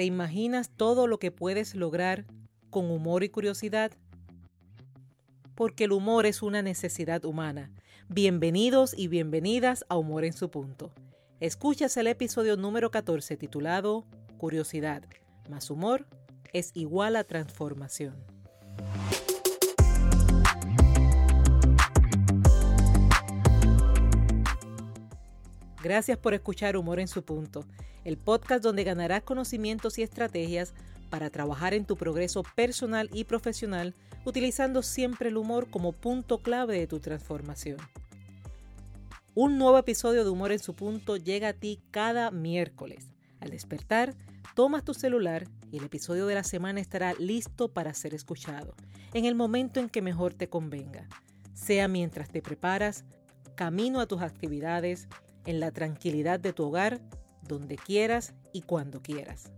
¿Te imaginas todo lo que puedes lograr con humor y curiosidad? Porque el humor es una necesidad humana. Bienvenidos y bienvenidas a Humor en su punto. Escuchas el episodio número 14 titulado Curiosidad más humor es igual a transformación. Gracias por escuchar Humor en su punto, el podcast donde ganarás conocimientos y estrategias para trabajar en tu progreso personal y profesional, utilizando siempre el humor como punto clave de tu transformación. Un nuevo episodio de Humor en su punto llega a ti cada miércoles. Al despertar, tomas tu celular y el episodio de la semana estará listo para ser escuchado, en el momento en que mejor te convenga, sea mientras te preparas, camino a tus actividades, en la tranquilidad de tu hogar, donde quieras y cuando quieras.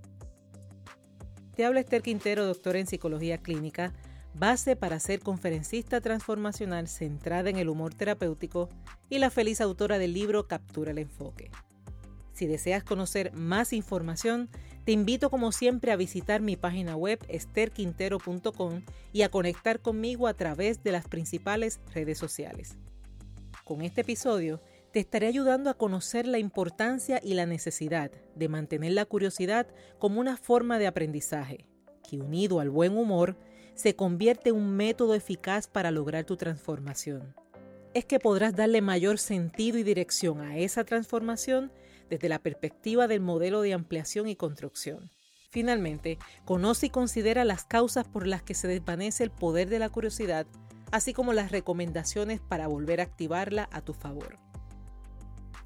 Te habla Esther Quintero, doctora en psicología clínica, base para ser conferencista transformacional centrada en el humor terapéutico y la feliz autora del libro Captura el Enfoque. Si deseas conocer más información, te invito como siempre a visitar mi página web esterquintero.com y a conectar conmigo a través de las principales redes sociales. Con este episodio te estaré ayudando a conocer la importancia y la necesidad de mantener la curiosidad como una forma de aprendizaje, que unido al buen humor se convierte en un método eficaz para lograr tu transformación. Es que podrás darle mayor sentido y dirección a esa transformación desde la perspectiva del modelo de ampliación y construcción. Finalmente, conoce y considera las causas por las que se desvanece el poder de la curiosidad, así como las recomendaciones para volver a activarla a tu favor.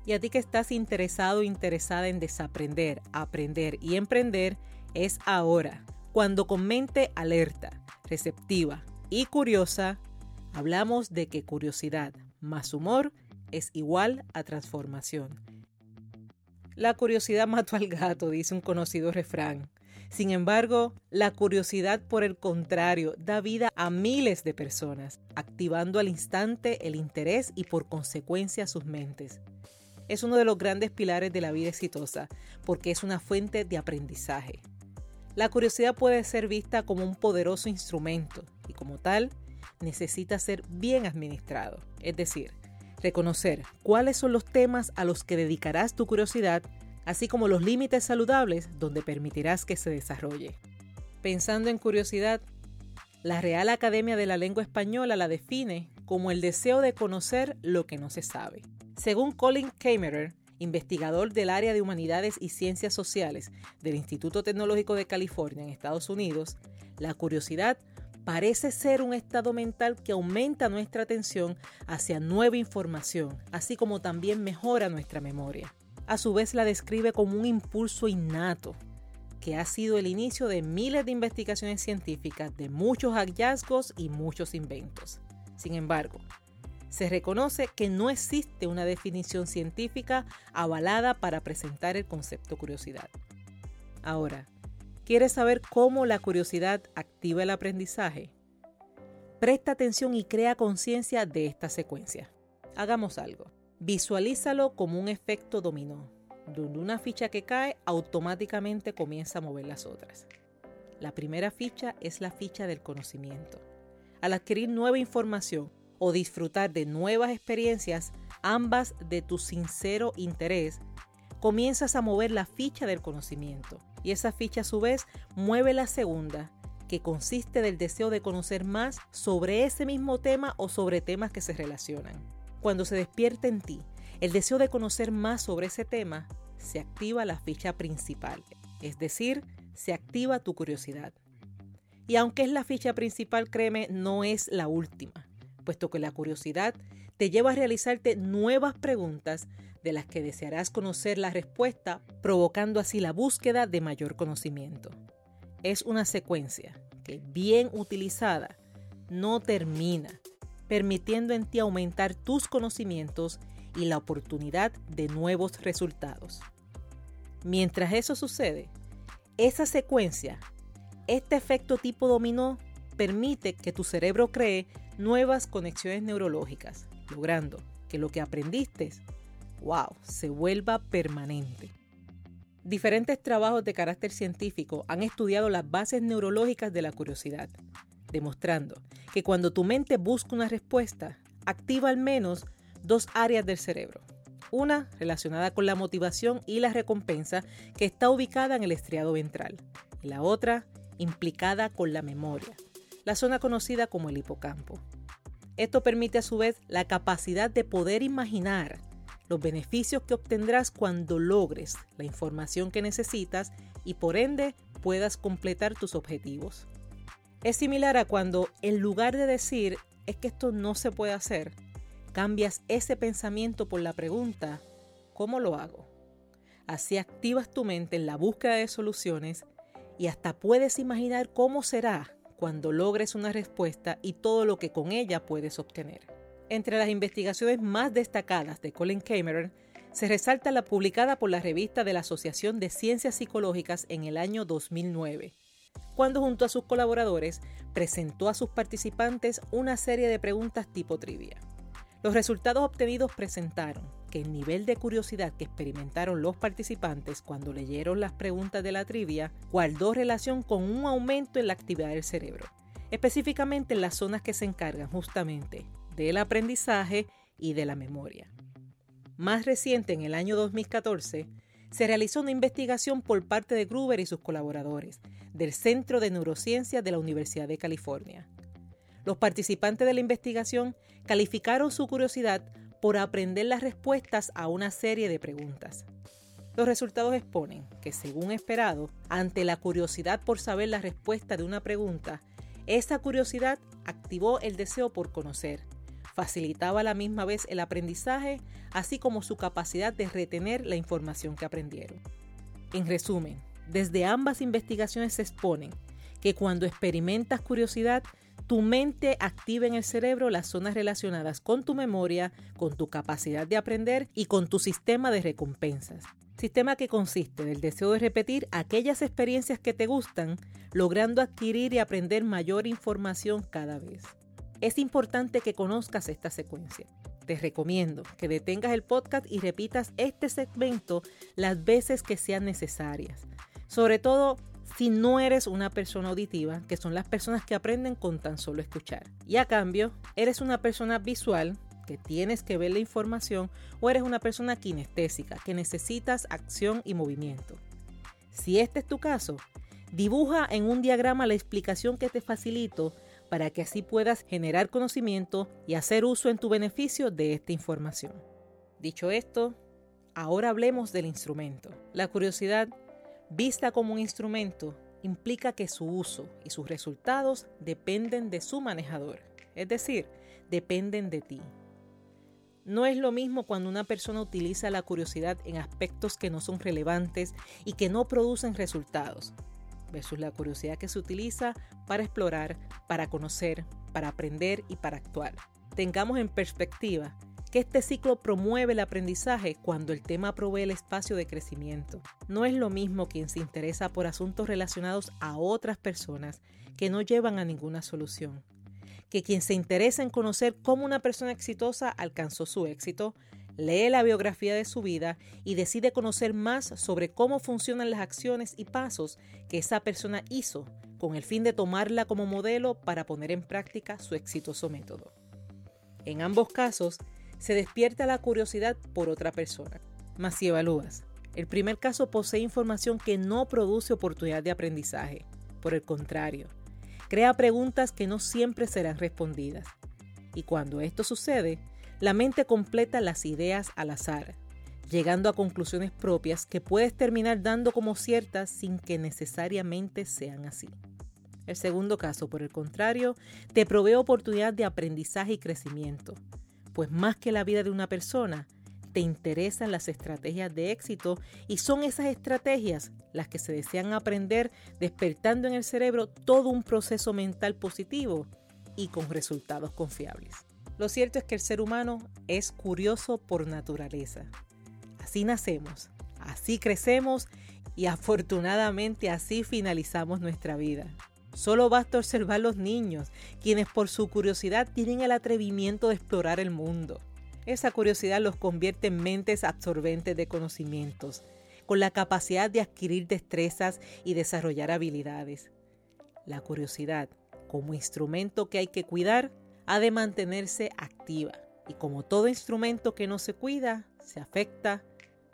Y a ti que estás interesado o interesada en desaprender, aprender y emprender, es ahora, cuando con mente alerta, receptiva y curiosa, hablamos de que curiosidad más humor es igual a transformación. La curiosidad mató al gato, dice un conocido refrán. Sin embargo, la curiosidad, por el contrario, da vida a miles de personas, activando al instante el interés y por consecuencia sus mentes es uno de los grandes pilares de la vida exitosa porque es una fuente de aprendizaje. La curiosidad puede ser vista como un poderoso instrumento y como tal necesita ser bien administrado, es decir, reconocer cuáles son los temas a los que dedicarás tu curiosidad, así como los límites saludables donde permitirás que se desarrolle. Pensando en curiosidad, la Real Academia de la Lengua Española la define como el deseo de conocer lo que no se sabe. Según Colin Kamerer, investigador del área de humanidades y ciencias sociales del Instituto Tecnológico de California en Estados Unidos, la curiosidad parece ser un estado mental que aumenta nuestra atención hacia nueva información, así como también mejora nuestra memoria. A su vez la describe como un impulso innato, que ha sido el inicio de miles de investigaciones científicas, de muchos hallazgos y muchos inventos. Sin embargo, se reconoce que no existe una definición científica avalada para presentar el concepto curiosidad. Ahora, ¿quieres saber cómo la curiosidad activa el aprendizaje? Presta atención y crea conciencia de esta secuencia. Hagamos algo. Visualízalo como un efecto dominó, donde una ficha que cae automáticamente comienza a mover las otras. La primera ficha es la ficha del conocimiento. Al adquirir nueva información, o disfrutar de nuevas experiencias, ambas de tu sincero interés, comienzas a mover la ficha del conocimiento. Y esa ficha a su vez mueve la segunda, que consiste del deseo de conocer más sobre ese mismo tema o sobre temas que se relacionan. Cuando se despierta en ti el deseo de conocer más sobre ese tema, se activa la ficha principal, es decir, se activa tu curiosidad. Y aunque es la ficha principal, créeme, no es la última puesto que la curiosidad te lleva a realizarte nuevas preguntas de las que desearás conocer la respuesta, provocando así la búsqueda de mayor conocimiento. Es una secuencia que, bien utilizada, no termina, permitiendo en ti aumentar tus conocimientos y la oportunidad de nuevos resultados. Mientras eso sucede, esa secuencia, este efecto tipo dominó, permite que tu cerebro cree nuevas conexiones neurológicas, logrando que lo que aprendiste, wow, se vuelva permanente. Diferentes trabajos de carácter científico han estudiado las bases neurológicas de la curiosidad, demostrando que cuando tu mente busca una respuesta, activa al menos dos áreas del cerebro. Una relacionada con la motivación y la recompensa que está ubicada en el estriado ventral y la otra implicada con la memoria, la zona conocida como el hipocampo. Esto permite a su vez la capacidad de poder imaginar los beneficios que obtendrás cuando logres la información que necesitas y por ende puedas completar tus objetivos. Es similar a cuando en lugar de decir es que esto no se puede hacer, cambias ese pensamiento por la pregunta ¿cómo lo hago? Así activas tu mente en la búsqueda de soluciones y hasta puedes imaginar cómo será cuando logres una respuesta y todo lo que con ella puedes obtener. Entre las investigaciones más destacadas de Colin Cameron se resalta la publicada por la revista de la Asociación de Ciencias Psicológicas en el año 2009, cuando junto a sus colaboradores presentó a sus participantes una serie de preguntas tipo trivia. Los resultados obtenidos presentaron que el nivel de curiosidad que experimentaron los participantes cuando leyeron las preguntas de la trivia guardó relación con un aumento en la actividad del cerebro, específicamente en las zonas que se encargan justamente del aprendizaje y de la memoria. Más reciente, en el año 2014, se realizó una investigación por parte de Gruber y sus colaboradores del Centro de Neurociencia de la Universidad de California. Los participantes de la investigación calificaron su curiosidad por aprender las respuestas a una serie de preguntas. Los resultados exponen que, según esperado, ante la curiosidad por saber la respuesta de una pregunta, esa curiosidad activó el deseo por conocer, facilitaba a la misma vez el aprendizaje, así como su capacidad de retener la información que aprendieron. En resumen, desde ambas investigaciones se exponen que cuando experimentas curiosidad, tu mente activa en el cerebro las zonas relacionadas con tu memoria, con tu capacidad de aprender y con tu sistema de recompensas. Sistema que consiste del deseo de repetir aquellas experiencias que te gustan, logrando adquirir y aprender mayor información cada vez. Es importante que conozcas esta secuencia. Te recomiendo que detengas el podcast y repitas este segmento las veces que sean necesarias. Sobre todo si no eres una persona auditiva, que son las personas que aprenden con tan solo escuchar. Y a cambio, eres una persona visual, que tienes que ver la información, o eres una persona kinestésica, que necesitas acción y movimiento. Si este es tu caso, dibuja en un diagrama la explicación que te facilito para que así puedas generar conocimiento y hacer uso en tu beneficio de esta información. Dicho esto, ahora hablemos del instrumento. La curiosidad, vista como un instrumento, implica que su uso y sus resultados dependen de su manejador, es decir, dependen de ti. No es lo mismo cuando una persona utiliza la curiosidad en aspectos que no son relevantes y que no producen resultados, versus la curiosidad que se utiliza para explorar, para conocer, para aprender y para actuar. Tengamos en perspectiva que este ciclo promueve el aprendizaje cuando el tema provee el espacio de crecimiento. No es lo mismo quien se interesa por asuntos relacionados a otras personas que no llevan a ninguna solución, que quien se interesa en conocer cómo una persona exitosa alcanzó su éxito, lee la biografía de su vida y decide conocer más sobre cómo funcionan las acciones y pasos que esa persona hizo con el fin de tomarla como modelo para poner en práctica su exitoso método. En ambos casos, se despierta la curiosidad por otra persona. Mas si evalúas, el primer caso posee información que no produce oportunidad de aprendizaje. Por el contrario, crea preguntas que no siempre serán respondidas. Y cuando esto sucede, la mente completa las ideas al azar, llegando a conclusiones propias que puedes terminar dando como ciertas sin que necesariamente sean así. El segundo caso, por el contrario, te provee oportunidad de aprendizaje y crecimiento, pues más que la vida de una persona, te interesan las estrategias de éxito y son esas estrategias las que se desean aprender despertando en el cerebro todo un proceso mental positivo y con resultados confiables. Lo cierto es que el ser humano es curioso por naturaleza. Así nacemos, así crecemos y afortunadamente así finalizamos nuestra vida. Solo basta observar los niños, quienes por su curiosidad tienen el atrevimiento de explorar el mundo. Esa curiosidad los convierte en mentes absorbentes de conocimientos, con la capacidad de adquirir destrezas y desarrollar habilidades. La curiosidad, como instrumento que hay que cuidar, ha de mantenerse activa y como todo instrumento que no se cuida, se afecta,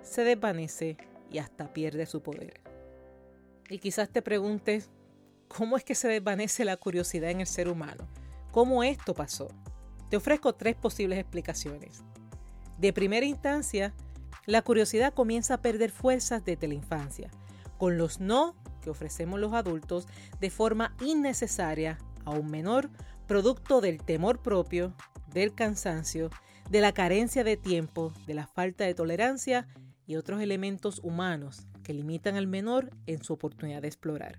se desvanece y hasta pierde su poder. Y quizás te preguntes, ¿cómo es que se desvanece la curiosidad en el ser humano? ¿Cómo esto pasó? Te ofrezco tres posibles explicaciones. De primera instancia, la curiosidad comienza a perder fuerzas desde la infancia, con los no que ofrecemos los adultos de forma innecesaria a un menor, producto del temor propio, del cansancio, de la carencia de tiempo, de la falta de tolerancia y otros elementos humanos que limitan al menor en su oportunidad de explorar.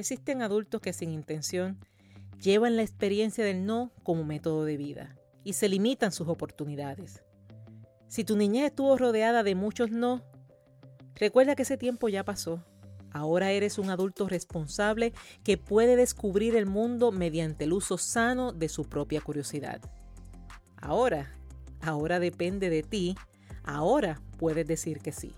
Existen adultos que sin intención llevan la experiencia del no como método de vida y se limitan sus oportunidades. Si tu niñez estuvo rodeada de muchos no, recuerda que ese tiempo ya pasó. Ahora eres un adulto responsable que puede descubrir el mundo mediante el uso sano de su propia curiosidad. Ahora, ahora depende de ti, ahora puedes decir que sí.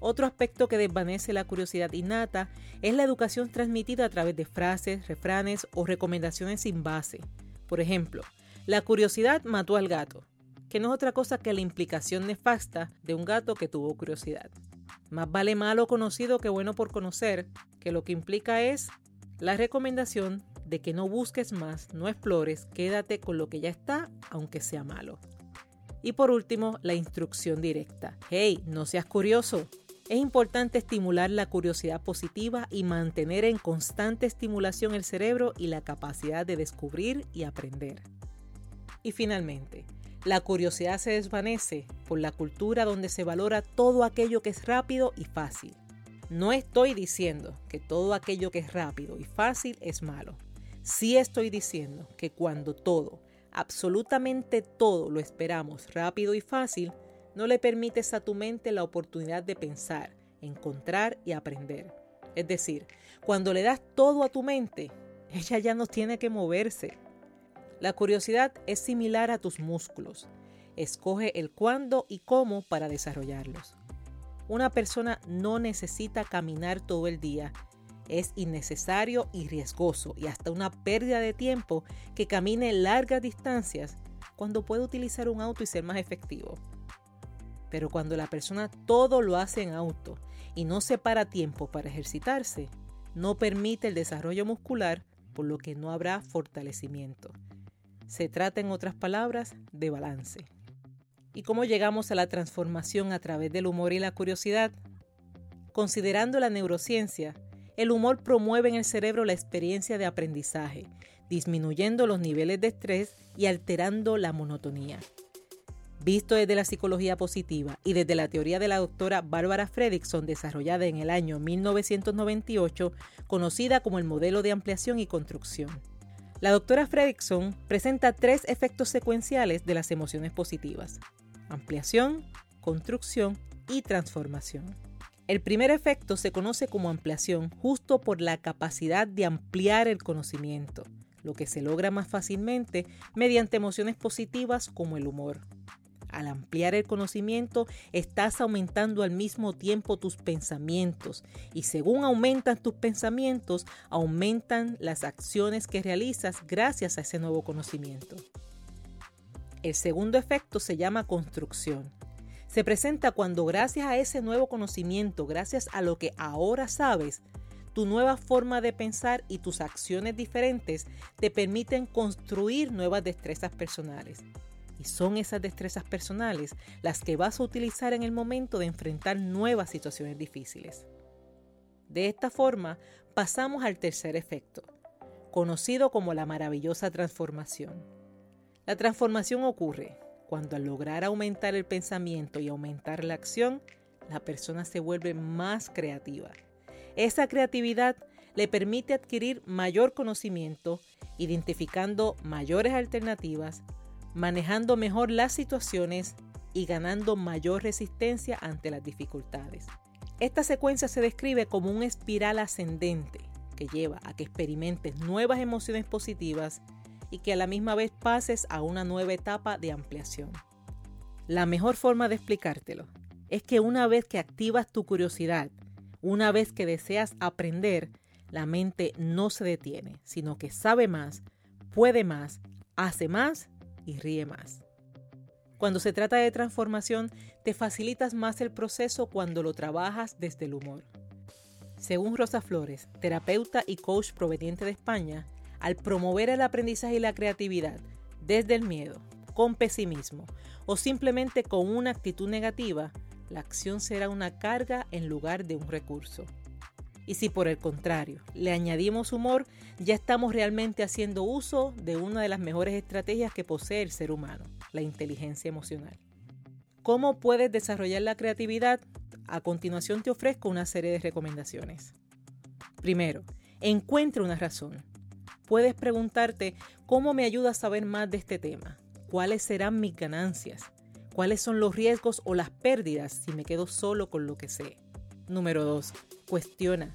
Otro aspecto que desvanece la curiosidad innata es la educación transmitida a través de frases, refranes o recomendaciones sin base. Por ejemplo, la curiosidad mató al gato, que no es otra cosa que la implicación nefasta de un gato que tuvo curiosidad. Más vale malo conocido que bueno por conocer, que lo que implica es la recomendación de que no busques más, no explores, quédate con lo que ya está, aunque sea malo. Y por último, la instrucción directa. Hey, no seas curioso. Es importante estimular la curiosidad positiva y mantener en constante estimulación el cerebro y la capacidad de descubrir y aprender. Y finalmente, la curiosidad se desvanece por la cultura donde se valora todo aquello que es rápido y fácil. No estoy diciendo que todo aquello que es rápido y fácil es malo. Sí estoy diciendo que cuando todo, absolutamente todo lo esperamos rápido y fácil, no le permites a tu mente la oportunidad de pensar, encontrar y aprender. Es decir, cuando le das todo a tu mente, ella ya no tiene que moverse, la curiosidad es similar a tus músculos. Escoge el cuándo y cómo para desarrollarlos. Una persona no necesita caminar todo el día. Es innecesario y riesgoso y hasta una pérdida de tiempo que camine largas distancias cuando puede utilizar un auto y ser más efectivo. Pero cuando la persona todo lo hace en auto y no se para tiempo para ejercitarse, no permite el desarrollo muscular, por lo que no habrá fortalecimiento. Se trata, en otras palabras, de balance. ¿Y cómo llegamos a la transformación a través del humor y la curiosidad? Considerando la neurociencia, el humor promueve en el cerebro la experiencia de aprendizaje, disminuyendo los niveles de estrés y alterando la monotonía. Visto desde la psicología positiva y desde la teoría de la doctora Barbara Fredrickson desarrollada en el año 1998, conocida como el modelo de ampliación y construcción. La doctora Fredrickson presenta tres efectos secuenciales de las emociones positivas. Ampliación, construcción y transformación. El primer efecto se conoce como ampliación justo por la capacidad de ampliar el conocimiento, lo que se logra más fácilmente mediante emociones positivas como el humor. Al ampliar el conocimiento, estás aumentando al mismo tiempo tus pensamientos y según aumentan tus pensamientos, aumentan las acciones que realizas gracias a ese nuevo conocimiento. El segundo efecto se llama construcción. Se presenta cuando gracias a ese nuevo conocimiento, gracias a lo que ahora sabes, tu nueva forma de pensar y tus acciones diferentes te permiten construir nuevas destrezas personales. Y son esas destrezas personales las que vas a utilizar en el momento de enfrentar nuevas situaciones difíciles. De esta forma, pasamos al tercer efecto, conocido como la maravillosa transformación. La transformación ocurre cuando al lograr aumentar el pensamiento y aumentar la acción, la persona se vuelve más creativa. Esa creatividad le permite adquirir mayor conocimiento, identificando mayores alternativas, manejando mejor las situaciones y ganando mayor resistencia ante las dificultades. Esta secuencia se describe como un espiral ascendente que lleva a que experimentes nuevas emociones positivas y que a la misma vez pases a una nueva etapa de ampliación. La mejor forma de explicártelo es que una vez que activas tu curiosidad, una vez que deseas aprender, la mente no se detiene, sino que sabe más, puede más, hace más y ríe más. Cuando se trata de transformación, te facilitas más el proceso cuando lo trabajas desde el humor. Según Rosa Flores, terapeuta y coach proveniente de España, al promover el aprendizaje y la creatividad desde el miedo, con pesimismo o simplemente con una actitud negativa, la acción será una carga en lugar de un recurso. Y si por el contrario le añadimos humor, ya estamos realmente haciendo uso de una de las mejores estrategias que posee el ser humano, la inteligencia emocional. ¿Cómo puedes desarrollar la creatividad? A continuación te ofrezco una serie de recomendaciones. Primero, encuentra una razón. Puedes preguntarte cómo me ayuda a saber más de este tema, cuáles serán mis ganancias, cuáles son los riesgos o las pérdidas si me quedo solo con lo que sé. Número 2. Cuestiona.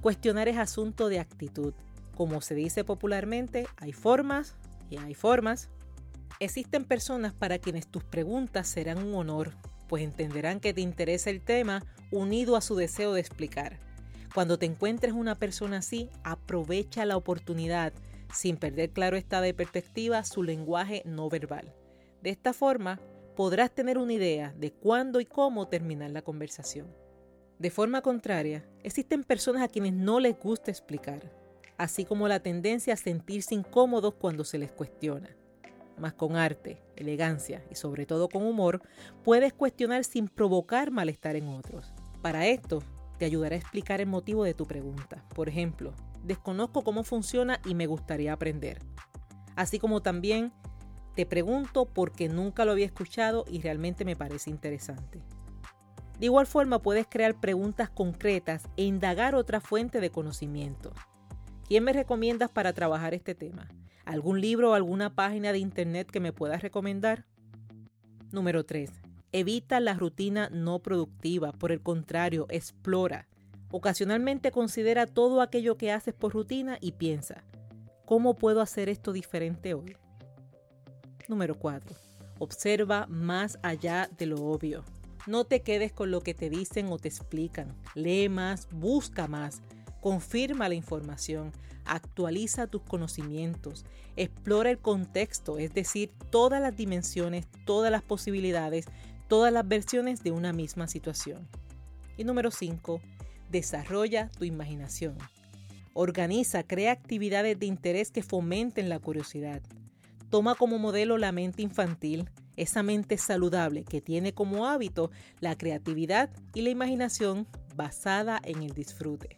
Cuestionar es asunto de actitud. Como se dice popularmente, hay formas y hay formas. Existen personas para quienes tus preguntas serán un honor, pues entenderán que te interesa el tema unido a su deseo de explicar. Cuando te encuentres una persona así, aprovecha la oportunidad, sin perder claro esta de perspectiva su lenguaje no verbal. De esta forma, podrás tener una idea de cuándo y cómo terminar la conversación. De forma contraria, existen personas a quienes no les gusta explicar, así como la tendencia a sentirse incómodos cuando se les cuestiona. Mas con arte, elegancia y sobre todo con humor, puedes cuestionar sin provocar malestar en otros. Para esto, te ayudará a explicar el motivo de tu pregunta. Por ejemplo, desconozco cómo funciona y me gustaría aprender. Así como también te pregunto porque nunca lo había escuchado y realmente me parece interesante. De igual forma puedes crear preguntas concretas e indagar otra fuente de conocimiento. ¿Quién me recomiendas para trabajar este tema? ¿Algún libro o alguna página de internet que me puedas recomendar? Número 3. Evita la rutina no productiva, por el contrario, explora. Ocasionalmente considera todo aquello que haces por rutina y piensa, ¿cómo puedo hacer esto diferente hoy? Número 4. Observa más allá de lo obvio. No te quedes con lo que te dicen o te explican. Lee más, busca más, confirma la información, actualiza tus conocimientos, explora el contexto, es decir, todas las dimensiones, todas las posibilidades, todas las versiones de una misma situación. Y número 5, desarrolla tu imaginación. Organiza, crea actividades de interés que fomenten la curiosidad. Toma como modelo la mente infantil, esa mente saludable que tiene como hábito la creatividad y la imaginación basada en el disfrute.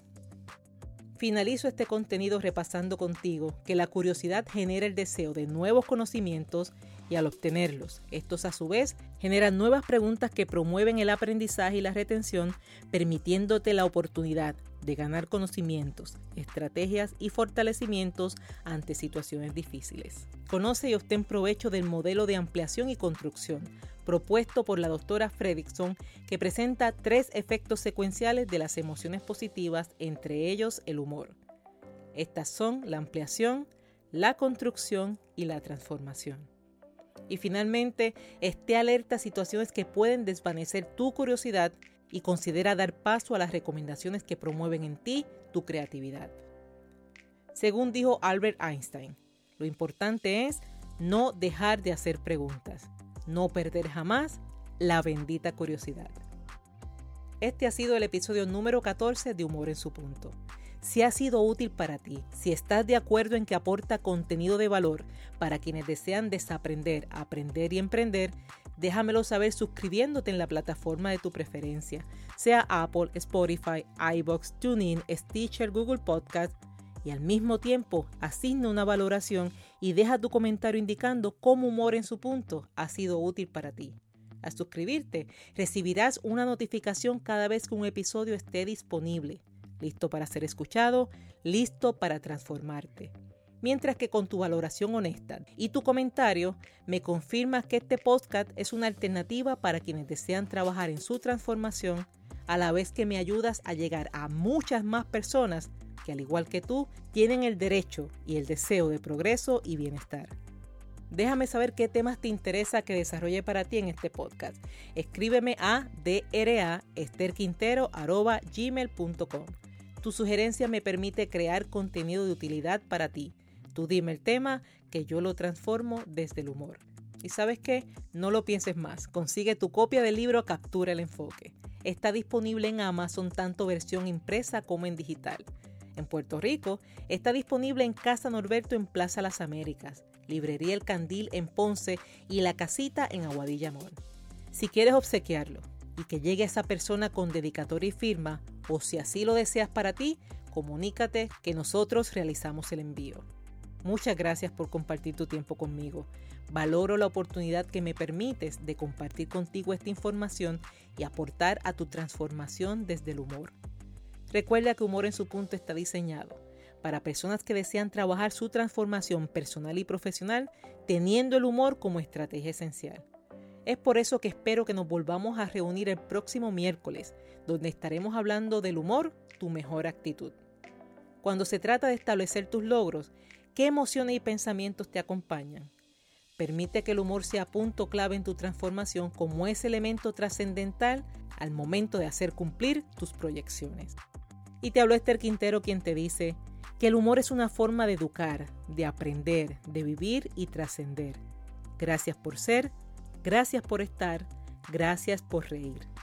Finalizo este contenido repasando contigo que la curiosidad genera el deseo de nuevos conocimientos y al obtenerlos, estos a su vez generan nuevas preguntas que promueven el aprendizaje y la retención, permitiéndote la oportunidad de ganar conocimientos, estrategias y fortalecimientos ante situaciones difíciles. Conoce y obtén provecho del modelo de ampliación y construcción propuesto por la doctora Fredrickson, que presenta tres efectos secuenciales de las emociones positivas, entre ellos el humor. Estas son la ampliación, la construcción y la transformación. Y finalmente, esté alerta a situaciones que pueden desvanecer tu curiosidad y considera dar paso a las recomendaciones que promueven en ti tu creatividad. Según dijo Albert Einstein, lo importante es no dejar de hacer preguntas, no perder jamás la bendita curiosidad. Este ha sido el episodio número 14 de Humor en su punto. Si ha sido útil para ti, si estás de acuerdo en que aporta contenido de valor para quienes desean desaprender, aprender y emprender, déjamelo saber suscribiéndote en la plataforma de tu preferencia, sea Apple, Spotify, iBox, TuneIn, Stitcher, Google Podcast, y al mismo tiempo asigna una valoración y deja tu comentario indicando cómo humor en su punto ha sido útil para ti. Al suscribirte, recibirás una notificación cada vez que un episodio esté disponible listo para ser escuchado, listo para transformarte. Mientras que con tu valoración honesta y tu comentario me confirmas que este podcast es una alternativa para quienes desean trabajar en su transformación, a la vez que me ayudas a llegar a muchas más personas que al igual que tú tienen el derecho y el deseo de progreso y bienestar. Déjame saber qué temas te interesa que desarrolle para ti en este podcast. Escríbeme a draesterquintero.gmail.com. Tu sugerencia me permite crear contenido de utilidad para ti. Tú dime el tema que yo lo transformo desde el humor. Y sabes qué, no lo pienses más. Consigue tu copia del libro Captura el Enfoque. Está disponible en Amazon tanto versión impresa como en digital. En Puerto Rico está disponible en Casa Norberto en Plaza Las Américas, Librería El Candil en Ponce y La Casita en Aguadilla Mall. Si quieres obsequiarlo y que llegue a esa persona con dedicatoria y firma, o si así lo deseas para ti, comunícate que nosotros realizamos el envío. Muchas gracias por compartir tu tiempo conmigo. Valoro la oportunidad que me permites de compartir contigo esta información y aportar a tu transformación desde el humor. Recuerda que Humor en su punto está diseñado para personas que desean trabajar su transformación personal y profesional teniendo el humor como estrategia esencial. Es por eso que espero que nos volvamos a reunir el próximo miércoles, donde estaremos hablando del humor, tu mejor actitud. Cuando se trata de establecer tus logros, ¿qué emociones y pensamientos te acompañan? Permite que el humor sea punto clave en tu transformación como ese elemento trascendental al momento de hacer cumplir tus proyecciones. Y te habló Esther Quintero quien te dice, que el humor es una forma de educar, de aprender, de vivir y trascender. Gracias por ser, gracias por estar, gracias por reír.